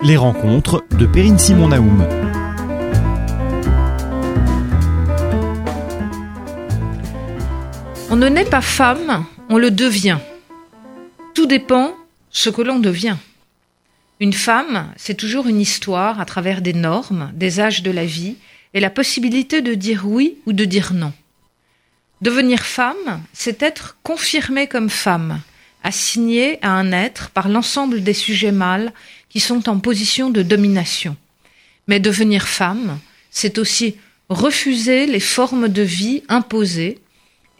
Les rencontres de Perrine Simon Naoum. On ne naît pas femme, on le devient. Tout dépend ce que l'on devient. Une femme, c'est toujours une histoire à travers des normes, des âges de la vie et la possibilité de dire oui ou de dire non. Devenir femme, c'est être confirmée comme femme, assignée à un être par l'ensemble des sujets mâles qui sont en position de domination. Mais devenir femme, c'est aussi refuser les formes de vie imposées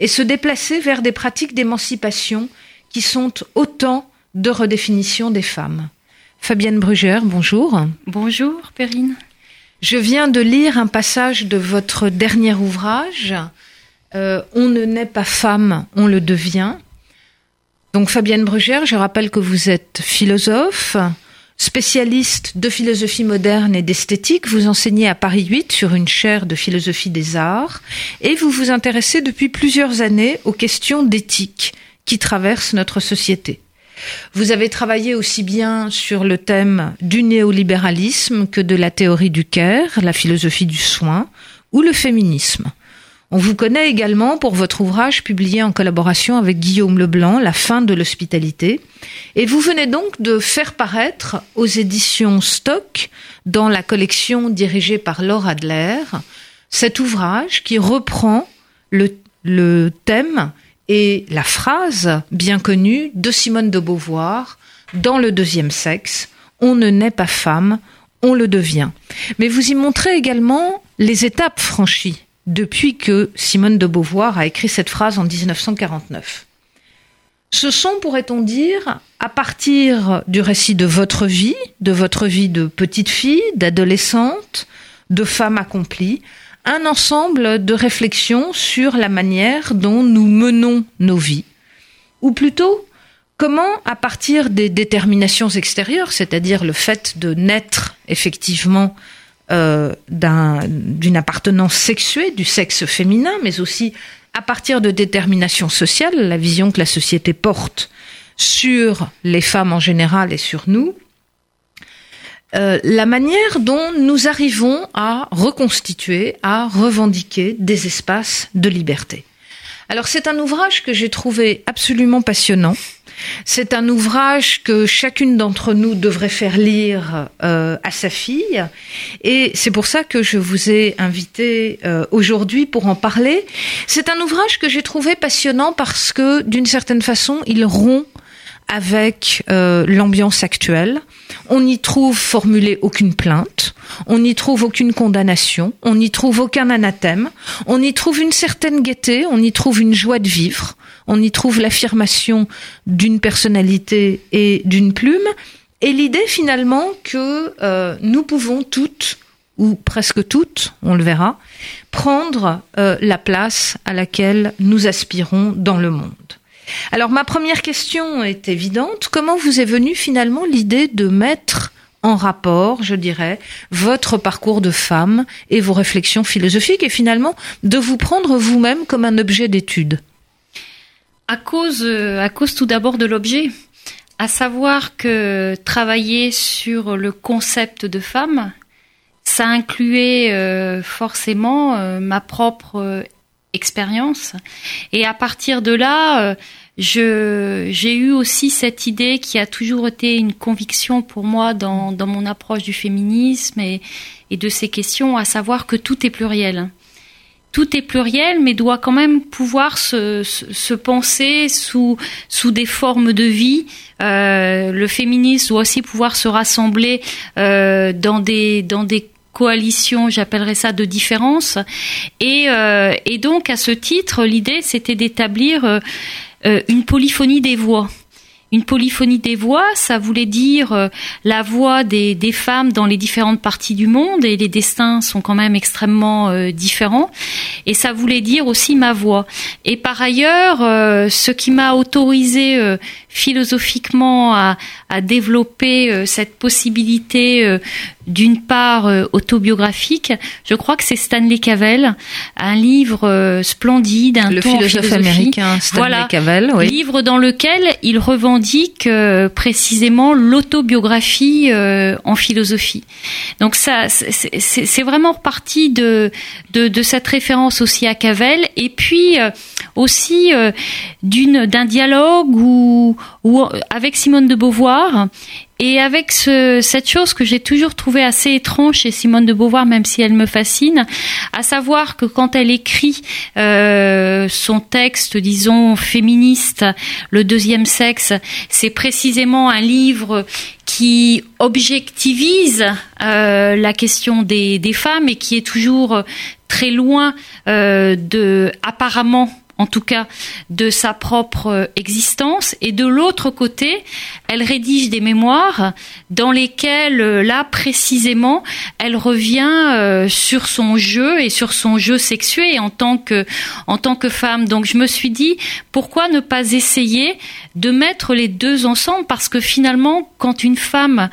et se déplacer vers des pratiques d'émancipation qui sont autant de redéfinition des femmes. Fabienne Brugère, bonjour. Bonjour, Perrine. Je viens de lire un passage de votre dernier ouvrage, euh, On ne naît pas femme, on le devient. Donc Fabienne Brugère, je rappelle que vous êtes philosophe, spécialiste de philosophie moderne et d'esthétique. Vous enseignez à Paris 8 sur une chaire de philosophie des arts et vous vous intéressez depuis plusieurs années aux questions d'éthique qui traversent notre société. Vous avez travaillé aussi bien sur le thème du néolibéralisme que de la théorie du care, la philosophie du soin ou le féminisme. On vous connaît également pour votre ouvrage publié en collaboration avec Guillaume Leblanc, La fin de l'hospitalité. Et vous venez donc de faire paraître aux éditions Stock, dans la collection dirigée par Laure Adler, cet ouvrage qui reprend le, le thème et la phrase bien connue de Simone de Beauvoir dans le deuxième sexe, on ne naît pas femme, on le devient. Mais vous y montrez également les étapes franchies depuis que Simone de Beauvoir a écrit cette phrase en 1949. Ce sont, pourrait-on dire, à partir du récit de votre vie, de votre vie de petite fille, d'adolescente, de femme accomplie, un ensemble de réflexions sur la manière dont nous menons nos vies, ou plutôt comment, à partir des déterminations extérieures, c'est-à-dire le fait de naître effectivement euh, d'une appartenance sexuée, du sexe féminin, mais aussi à partir de déterminations sociales, la vision que la société porte sur les femmes en général et sur nous, euh, la manière dont nous arrivons à reconstituer, à revendiquer des espaces de liberté. Alors c'est un ouvrage que j'ai trouvé absolument passionnant, c'est un ouvrage que chacune d'entre nous devrait faire lire euh, à sa fille, et c'est pour ça que je vous ai invité euh, aujourd'hui pour en parler. C'est un ouvrage que j'ai trouvé passionnant parce que, d'une certaine façon, il rompt avec euh, l'ambiance actuelle. On n'y trouve formulé aucune plainte, on n'y trouve aucune condamnation, on n'y trouve aucun anathème, on y trouve une certaine gaieté, on y trouve une joie de vivre, on y trouve l'affirmation d'une personnalité et d'une plume, et l'idée finalement que euh, nous pouvons toutes, ou presque toutes, on le verra, prendre euh, la place à laquelle nous aspirons dans le monde. Alors ma première question est évidente, comment vous est venue finalement l'idée de mettre en rapport, je dirais, votre parcours de femme et vos réflexions philosophiques et finalement de vous prendre vous-même comme un objet d'étude? À cause, euh, à cause tout d'abord de l'objet, à savoir que travailler sur le concept de femme, ça incluait euh, forcément euh, ma propre expérience. Et à partir de là, je, j'ai eu aussi cette idée qui a toujours été une conviction pour moi dans, mon approche du féminisme et, et de ces questions, à savoir que tout est pluriel tout est pluriel, mais doit quand même pouvoir se, se, penser sous, des formes de vie. Euh, le féminisme doit aussi pouvoir se rassembler euh, dans des coalitions, j'appellerais ça de différence. Et, euh, et donc à ce titre, l'idée c'était d'établir une polyphonie des voix. Une polyphonie des voix, ça voulait dire euh, la voix des, femmes dans les différentes parties du monde, et les destins sont quand même extrêmement euh, différents. Et ça voulait dire aussi ma voix. Et par ailleurs, euh, ce qui m'a autorisé philosophiquement à, à développer cette possibilité d'une part euh, autobiographique. Je crois que c'est Stanley Cavell, un livre euh, splendide, un le philosophe américain Stanley voilà, Cavell, oui. livre dans lequel il revendique euh, précisément l'autobiographie en philosophie. Donc ça, c'est vraiment reparti de, de, de cette référence aussi à Cavell et puis aussi d'une d'un dialogue ou, ou avec Simone de Beauvoir. Et avec ce, cette chose que j'ai toujours trouvé assez étrange chez Simone de Beauvoir, même si elle me fascine, à savoir que quand elle écrit euh, son texte, disons, féministe, Le deuxième sexe, c'est précisément un livre qui objectivise euh, la question des, femmes et qui est toujours très loin euh, de apparemment en tout cas de sa propre euh, existence. Et de l'autre côté, elle rédige des mémoires dans lesquelles, euh, là précisément, elle revient euh, sur son jeu et sur son jeu sexué en tant que en tant que femme. Donc je me suis dit pourquoi ne pas essayer de mettre les deux ensemble? Parce que finalement, quand une femme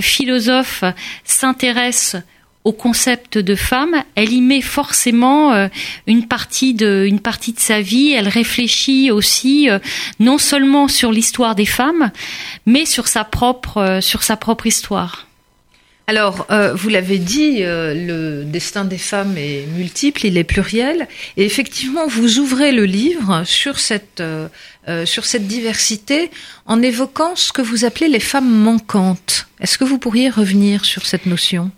philosophe s'intéresse au concept de femme, elle y met forcément euh, une partie de une partie de sa vie. Elle réfléchit aussi euh, non seulement sur l'histoire des femmes, mais sur sa propre euh, sur sa propre histoire. Alors, vous l'avez dit, le destin des femmes est multiple, il est pluriel, et effectivement, vous ouvrez le livre sur cette sur cette diversité en évoquant ce que vous appelez les femmes manquantes. Est-ce que vous pourriez revenir sur cette notion?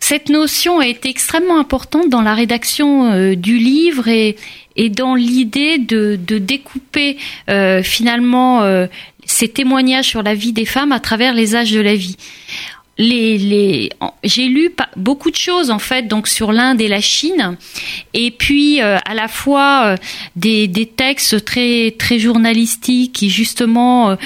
Cette notion a été extrêmement importante dans la rédaction euh, du livre et, dans l'idée de, découper euh, finalement euh, ces témoignages sur la vie des femmes à travers les âges de la vie. J'ai lu beaucoup de choses en fait donc sur l'Inde et la Chine et puis à la fois des, textes très très journalistiques qui justement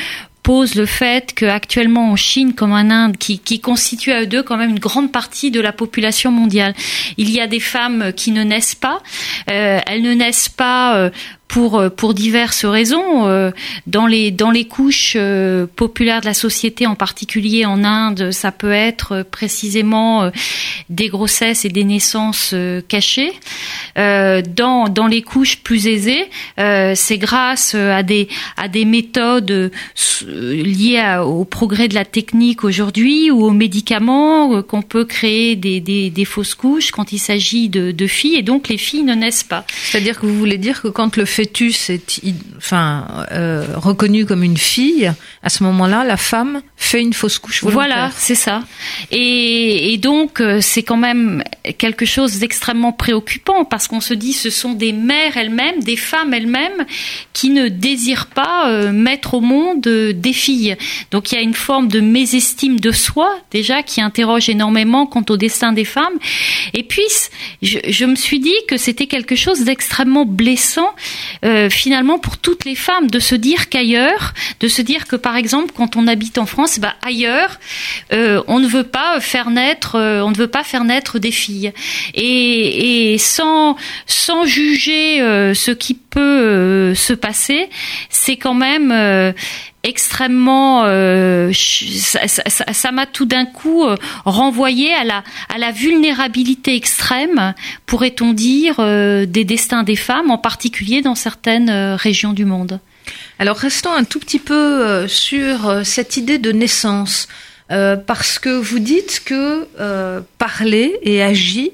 pose le fait qu'actuellement en Chine comme en Inde, qui, qui constitue à eux deux quand même une grande partie de la population mondiale, il y a des femmes qui ne naissent pas. Euh, elles ne naissent pas euh, pour euh, pour diverses raisons euh, dans les dans les couches euh, populaires de la société en particulier en Inde ça peut être précisément des grossesses et des naissances cachées. Dans dans les couches plus aisées c'est grâce à des à des méthodes liées au progrès de la technique aujourd'hui ou aux médicaments qu'on peut créer des, des, fausses couches quand il s'agit de, de filles et donc les filles ne naissent pas. C'est-à-dire que vous voulez dire que quand le fœtus est enfin euh, reconnu comme une fille, à ce moment-là, la femme fait une fausse couche. Voilà, c'est ça. Et, donc euh, c'est quand même quelque chose d'extrêmement préoccupant parce qu'on se dit ce sont des mères elles-mêmes, des femmes elles-mêmes qui ne désirent pas euh, mettre au monde euh, des filles. Donc il y a une forme de mésestime de soi déjà qui interroge énormément quant au destin des femmes. Et puis je me suis dit que c'était quelque chose d'extrêmement blessant euh, finalement pour toutes les femmes de se dire qu'ailleurs, de se dire que par exemple quand on habite en France, bah ailleurs, euh, on ne veut pas faire naître, euh, on ne veut pas faire naître des filles, et, et sans sans juger ce qui peut se passer, c'est quand même extrêmement euh, ça m'a tout d'un coup euh, renvoyé à la à la vulnérabilité extrême pourrait-on dire euh, des destins des femmes en particulier dans certaines régions du monde. Alors restons un tout petit peu sur cette idée de naissance parce que vous dites que parler et agir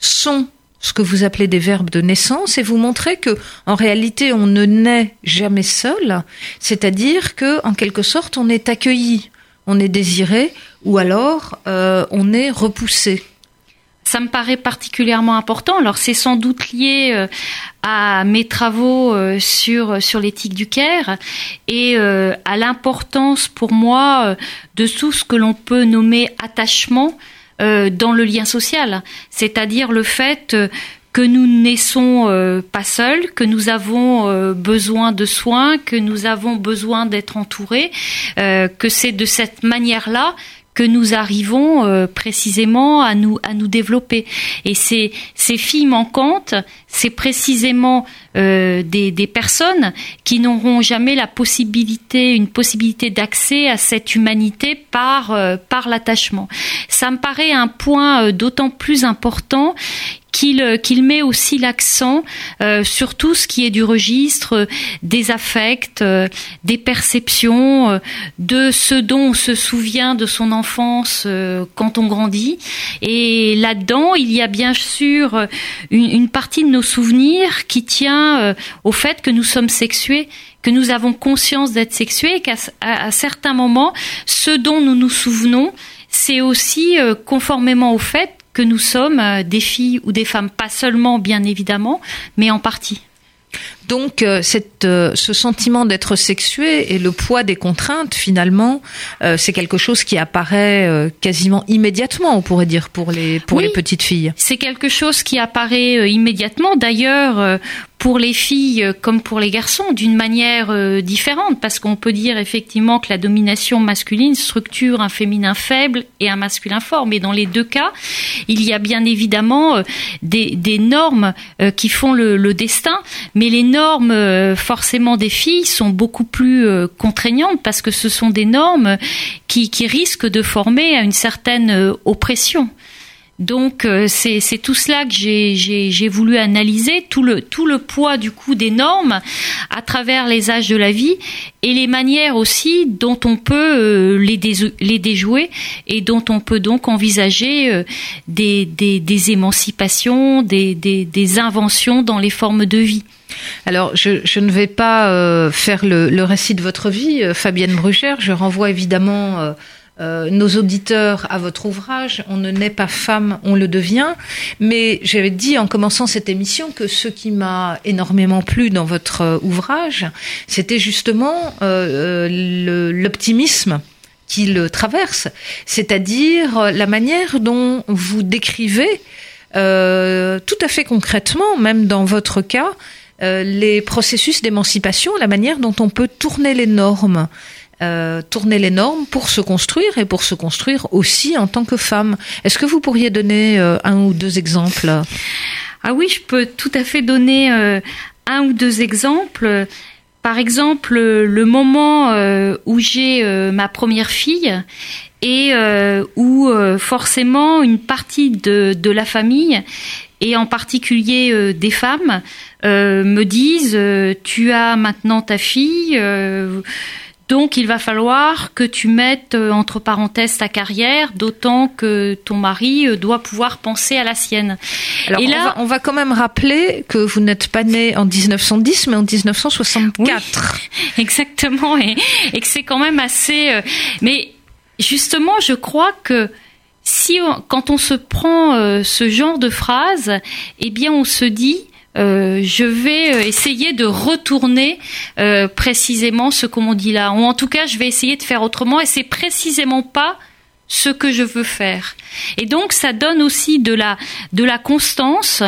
sont ce que vous appelez des verbes de naissance et vous montrez que en réalité on ne naît jamais seul, c'est-à-dire que en quelque sorte on est accueilli, on est désiré ou alors euh, on est repoussé. Ça me paraît particulièrement important. Alors c'est sans doute lié euh, à mes travaux euh, sur sur l'éthique du Caire et à l'importance pour moi de tout ce que l'on peut nommer attachement euh, dans le lien social, c'est-à-dire le fait euh, que nous naissons euh, pas seuls, que nous avons besoin de soins, que nous avons besoin d'être entourés, que c'est de cette manière-là que nous arrivons euh, précisément à nous à nous développer. Et ces ces filles manquantes, c'est précisément euh, des, des personnes qui n'auront jamais la possibilité, une possibilité d'accès à cette humanité par euh, par l'attachement. Ça me paraît un point d'autant plus important qu'il qu'il met aussi l'accent euh, sur tout ce qui est du registre des affects, euh, des perceptions, euh, de ce dont on se souvient de son enfance quand on grandit. Et là-dedans, il y a bien sûr une, une, partie de nos souvenirs qui tient au fait que nous sommes sexués que nous avons conscience d'être sexués et qu'à à, certains moments, ce dont nous nous souvenons, c'est aussi conformément au fait que nous sommes euh, des filles ou des femmes, pas seulement bien évidemment, mais en partie. Donc, euh, cette, euh, ce sentiment d'être sexué et le poids des contraintes, finalement, c'est quelque chose qui apparaît quasiment immédiatement, on pourrait dire, pour les, pour les petites filles. C'est quelque chose qui apparaît immédiatement. D'ailleurs, pour les filles comme pour les garçons d'une manière euh, différente parce qu'on peut dire effectivement que la domination masculine structure un féminin faible et un masculin fort mais dans les deux cas il y a bien évidemment euh, des, des, normes euh, qui font le, le, destin mais les normes forcément des filles sont beaucoup plus contraignantes parce que ce sont des normes qui, qui risquent de former à une certaine oppression. Donc euh, c'est tout cela que j'ai voulu analyser, tout le, tout le poids du coup des normes à travers les âges de la vie et les manières aussi dont on peut euh, les, les déjouer et dont on peut donc envisager euh, des, des, des, émancipations, des, des, des, inventions dans les formes de vie. Alors, je, je ne vais pas faire le, le, récit de votre vie, Fabienne Brugère. Je renvoie évidemment euh, nos auditeurs à votre ouvrage. On ne naît pas femme, on le devient. Mais j'avais dit en commençant cette émission que ce qui m'a énormément plu dans votre euh, ouvrage, c'était justement euh, l'optimisme qui le traverse, c'est-à-dire la manière dont vous décrivez tout à fait concrètement, même dans votre cas, les processus d'émancipation, la manière dont on peut tourner les normes. Euh, tourner les normes pour se construire et pour se construire aussi en tant que femme. Est-ce que vous pourriez donner euh, un ou deux exemples? Ah oui, je peux tout à fait donner euh, un ou deux exemples. Par exemple, le moment où j'ai ma première fille et où forcément une partie de, de, la famille et en particulier des femmes me disent tu as maintenant ta fille donc il va falloir que tu mettes euh, entre parenthèses ta carrière, d'autant que ton mari euh, doit pouvoir penser à la sienne. Alors Et là, on va, quand même rappeler que vous n'êtes pas né en 1910, mais en 1964. exactement, et, et que c'est quand même assez. Euh, mais justement, je crois que si quand on se prend ce genre de phrase, eh bien on se dit euh, je vais euh, essayer de retourner euh, précisément ce qu'on dit là. Ou en tout cas, je vais essayer de faire autrement. Et c'est précisément pas ce que je veux faire. Et donc ça donne aussi de la de la constance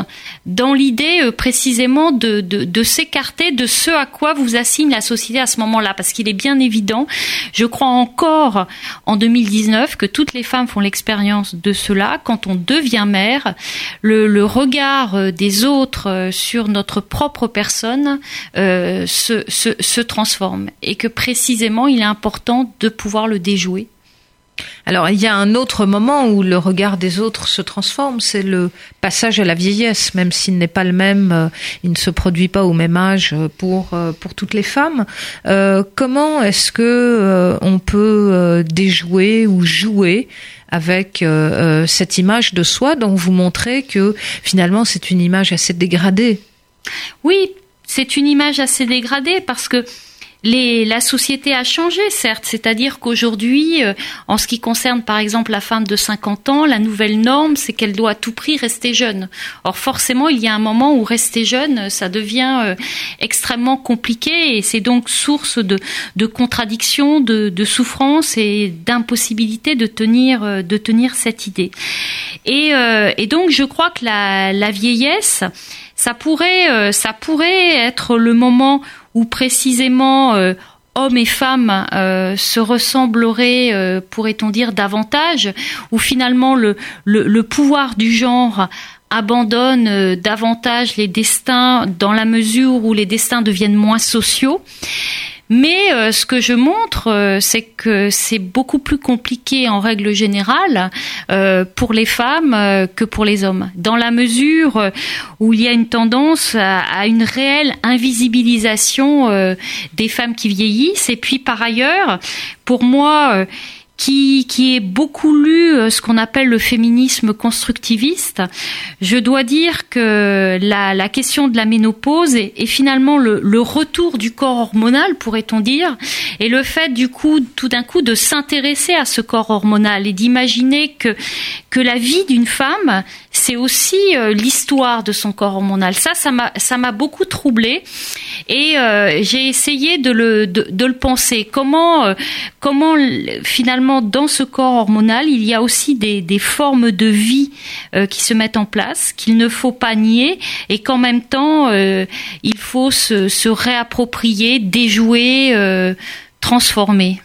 dans l'idée euh, précisément de, de, de s'écarter de ce à quoi vous assigne la société à ce moment-là, parce qu'il est bien évident, je crois encore en 2019 que toutes les femmes font l'expérience de cela. Quand on devient mère, le, le regard euh, des autres euh, sur notre propre personne euh, se, se, se transforme et que précisément il est important de pouvoir le déjouer alors il y a un autre moment où le regard des autres se transforme, c'est le passage à la vieillesse, même s'il n'est pas le même, euh, il ne se produit pas au même âge pour euh, pour toutes les femmes. Euh, comment est-ce que on peut déjouer ou jouer avec cette image de soi dont vous montrez que finalement c'est une image assez dégradée? Oui, c'est une image assez dégradée parce que la société a changé, certes, c'est-à-dire qu'aujourd'hui, euh, en ce qui concerne par exemple la femme de 50 ans, la nouvelle norme, c'est qu'elle doit à tout prix rester jeune. Or, forcément, il y a un moment où rester jeune, ça devient euh, extrêmement compliqué et c'est donc source de, de contradictions, de, de souffrance et d'impossibilité de tenir, euh, de tenir cette idée. Et, et, donc, je crois que la, la vieillesse, ça pourrait, ça pourrait être le moment où précisément euh, hommes et femmes se ressembleraient, pourrait-on dire, davantage, où finalement le, le pouvoir du genre abandonne davantage les destins dans la mesure où les destins deviennent moins sociaux. Mais euh, ce que je montre, euh, c'est que c'est beaucoup plus compliqué en règle générale euh, pour les femmes que pour les hommes, dans la mesure où il y a une tendance à, à une réelle invisibilisation des femmes qui vieillissent. Et puis par ailleurs, pour moi, qui, qui est beaucoup lu euh, ce qu'on appelle le féminisme constructiviste, je dois dire que la, la question de la ménopause est, est finalement le, le, retour du corps hormonal, pourrait-on dire, et le fait du coup, tout d'un coup, de s'intéresser à ce corps hormonal et d'imaginer que, que la vie d'une femme, c'est aussi euh, l'histoire de son corps hormonal. Ça, ça m'a, ça m'a beaucoup troublé et euh, j'ai essayé de le, de, de le penser. Comment, euh, comment finalement dans ce corps hormonal, il y a aussi des, formes de vie euh, qui se mettent en place, qu'il ne faut pas nier, et qu'en même temps, euh, il faut se, réapproprier, déjouer, euh, transformer.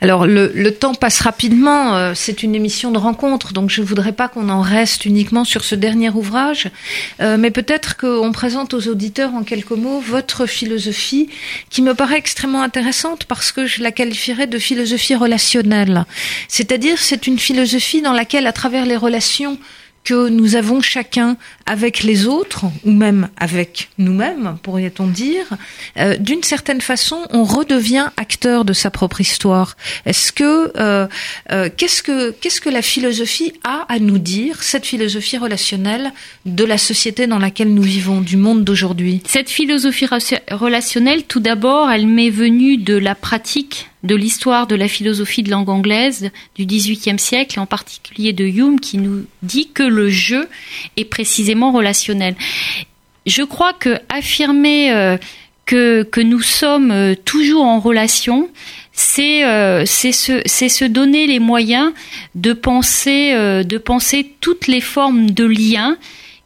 Alors le, temps passe rapidement, euh, c'est une émission de rencontre, donc je ne voudrais pas qu'on en reste uniquement sur ce dernier ouvrage, euh, mais peut-être qu'on présente aux auditeurs en quelques mots votre philosophie, qui me paraît extrêmement intéressante parce que je la qualifierais de philosophie relationnelle. C'est-à-dire c'est une philosophie dans laquelle, à travers les relations, que nous avons chacun avec les autres, ou même avec nous-mêmes, pourrait-on dire, euh, d'une certaine façon, on redevient acteur de sa propre histoire. Est-ce que euh, euh, qu'est-ce que qu'est-ce que la philosophie a à nous dire, cette philosophie relationnelle de la société dans laquelle nous vivons, du monde d'aujourd'hui? Cette philosophie relationnelle, tout d'abord, elle m'est venue de la pratique de l'histoire de la philosophie de langue anglaise du XVIIIe siècle, en particulier de Hume, qui nous dit que le jeu est précisément relationnel. Je crois que affirmer euh, que, nous sommes euh, toujours en relation, c'est euh, c'est se, se donner les moyens de penser de penser toutes les formes de liens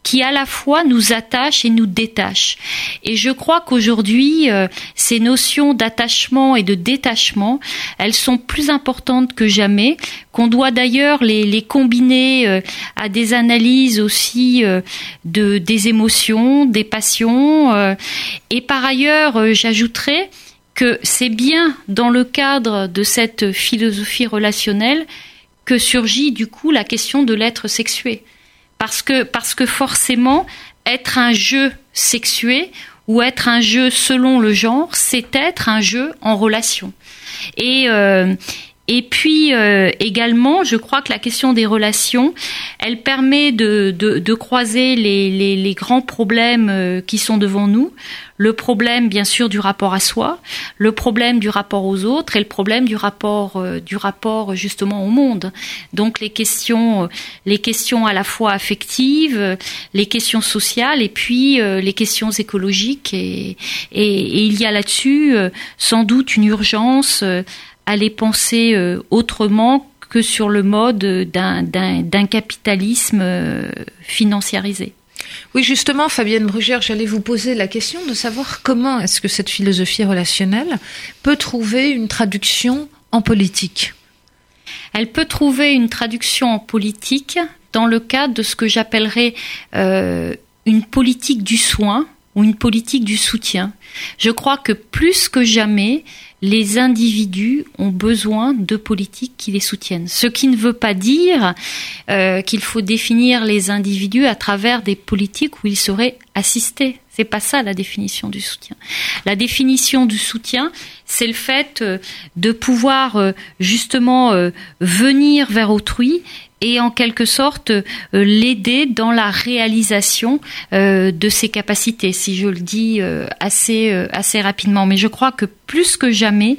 qui à la fois nous attache et nous détache. Et je crois qu'aujourd'hui, euh, ces notions d'attachement et de détachement, elles sont plus importantes que jamais, qu'on doit d'ailleurs les, combiner euh, à des analyses aussi euh, de, des émotions, des passions. et par ailleurs, j'ajouterais que c'est bien dans le cadre de cette philosophie relationnelle que surgit du coup la question de l'être sexué parce que parce que forcément être un jeu sexué ou être un jeu selon le genre, c'est être un jeu en relation. Euh, et puis euh, également, je crois que la question des relations, elle permet de, de, de croiser les, les, les, grands problèmes euh, qui sont devant nous. Le problème, bien sûr, du rapport à soi, le problème du rapport aux autres et le problème du rapport euh, du rapport justement au monde. Donc les questions, les questions à la fois affectives, les questions sociales et puis les questions écologiques. Et, et, et il y a là-dessus sans doute une urgence à les penser euh, autrement que sur le mode d'un capitalisme euh, financiarisé. Oui, justement, Fabienne Brugère, j'allais vous poser la question de savoir comment est-ce que cette philosophie relationnelle peut trouver une traduction en politique. Elle peut trouver une traduction en politique dans le cadre de ce que j'appellerais euh, une politique du soin ou une politique du soutien. Je crois que plus que jamais, les individus ont besoin de politiques qui les soutiennent. Ce qui ne veut pas dire euh, qu'il faut définir les individus à travers des politiques où ils seraient assistés. C'est pas ça la définition du soutien. La définition du soutien, c'est le fait euh, de pouvoir euh, justement venir vers autrui et en quelque sorte euh, l'aider dans la réalisation euh, de ses capacités, si je le dis euh, assez assez rapidement. Mais je crois que plus que jamais,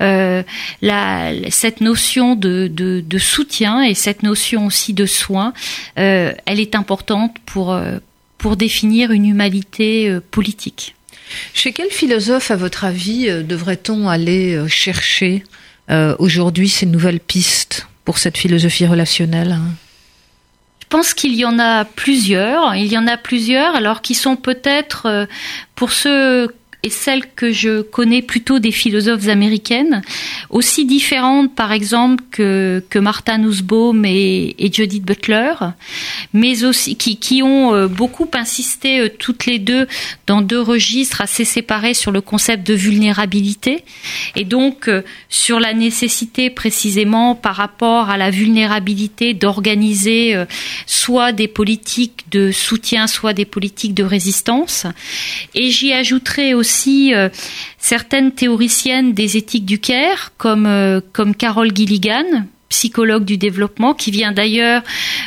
la, cette notion de, de, de, soutien et cette notion aussi de soin, elle est importante pour pour définir une humanité politique. Chez quel philosophe, à votre avis, devrait-on aller chercher aujourd'hui ces nouvelles pistes? Pour cette philosophie relationnelle hein Je pense qu'il y en a plusieurs. Il y en a plusieurs, alors qui sont peut-être euh, pour ceux et celle que je connais plutôt des philosophes américaines, aussi différentes par exemple que, que Martha Nussbaum et, et Judith Butler, mais aussi qui, qui ont euh, beaucoup insisté euh, toutes les deux dans deux registres assez séparés sur le concept de vulnérabilité et donc euh, sur la nécessité précisément par rapport à la vulnérabilité d'organiser soit des politiques de soutien, soit des politiques de résistance. Et j'y ajouterai aussi certaines théoriciennes des éthiques du Caire, comme, comme Carol Gilligan, psychologue du développement, qui vient d'ailleurs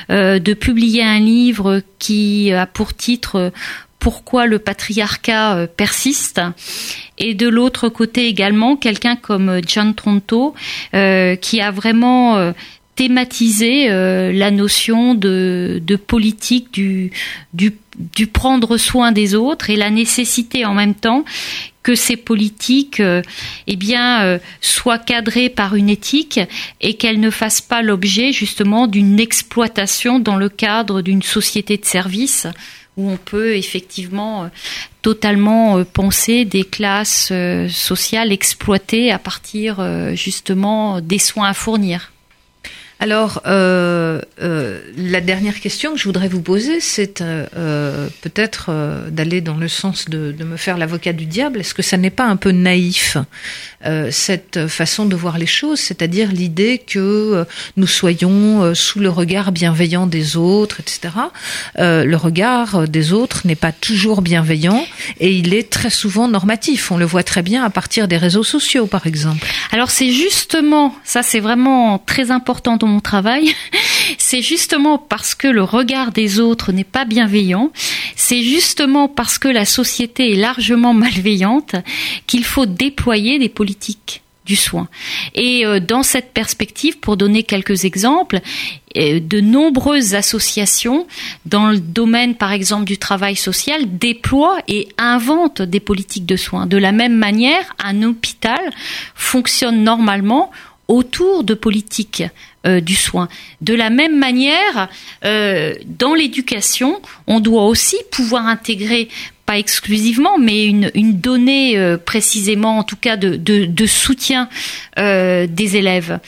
euh, de publier un livre qui a pour titre Pourquoi le patriarcat euh, persiste? Et de l'autre côté également quelqu'un comme John Tronto euh, qui a vraiment thématisé la notion de, politique du, du, du prendre soin des autres et la nécessité en même temps que ces politiques euh, eh euh, soient cadrées par une éthique et qu'elles ne fassent pas l'objet justement d'une exploitation dans le cadre d'une société de services où on peut effectivement euh, totalement penser des classes sociales exploitées à partir justement des soins à fournir. Alors, euh, euh, la dernière question que je voudrais vous poser, c'est euh, peut-être d'aller dans le sens de, de me faire l'avocat du diable. Est-ce que ça n'est pas un peu naïf cette façon de voir les choses, c'est-à-dire l'idée que nous soyons sous le regard bienveillant des autres, etc. le regard des autres n'est pas toujours bienveillant et il est très souvent normatif. On le voit très bien à partir des réseaux sociaux, par exemple. Alors c'est justement, ça c'est vraiment très important mon travail, c'est justement parce que le regard des autres n'est pas bienveillant, c'est justement parce que la société est largement malveillante qu'il faut déployer des politiques du soin. Et euh, dans cette perspective, pour donner quelques exemples, euh, de nombreuses associations dans le domaine, par exemple, du travail social déploient et inventent des politiques de soins. De la même manière, un hôpital fonctionne normalement autour de politiques euh, du soin. De la même manière, euh, dans l'éducation, on doit aussi pouvoir intégrer pas exclusivement, mais une, donnée euh, précisément, en tout cas de, soutien des élèves.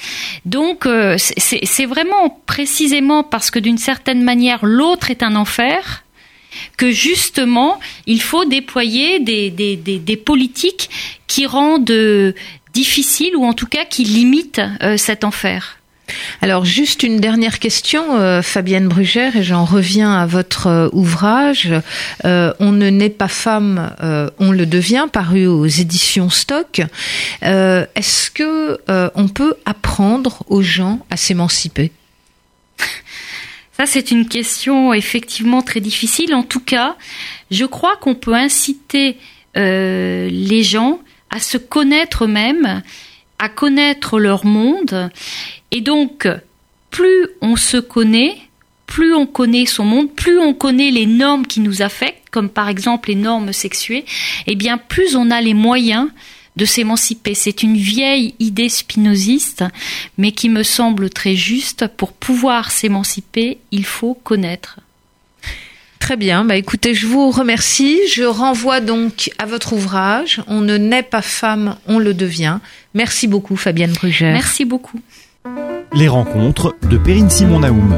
Donc, c'est vraiment précisément parce que d'une certaine manière, l'autre est un enfer que justement, il faut déployer des, des politiques qui rendent difficile ou en tout cas qui limite euh, cet enfer. Alors juste une dernière question, euh, Fabienne Brugère, et j'en reviens à votre euh, ouvrage. on ne naît pas femme, on le devient, paru aux éditions Stock. Est-ce que on peut apprendre aux gens à s'émanciper? Ça, c'est une question effectivement très difficile. En tout cas, je crois qu'on peut inciter les gens à se connaître eux-mêmes, à connaître leur monde. Et donc, plus on se connaît, plus on connaît son monde, plus on connaît les normes qui nous affectent, comme par exemple les normes sexuées, et eh bien plus on a les moyens de s'émanciper. C'est une vieille idée spinoziste, mais qui me semble très juste. Pour pouvoir s'émanciper, il faut connaître. Très bien. Bah, écoutez, je vous remercie. Je renvoie donc à votre ouvrage. On ne naît pas femme, on le devient. Merci beaucoup, Fabienne Brugère. Merci beaucoup. Les rencontres de Perrine Simon Naoum.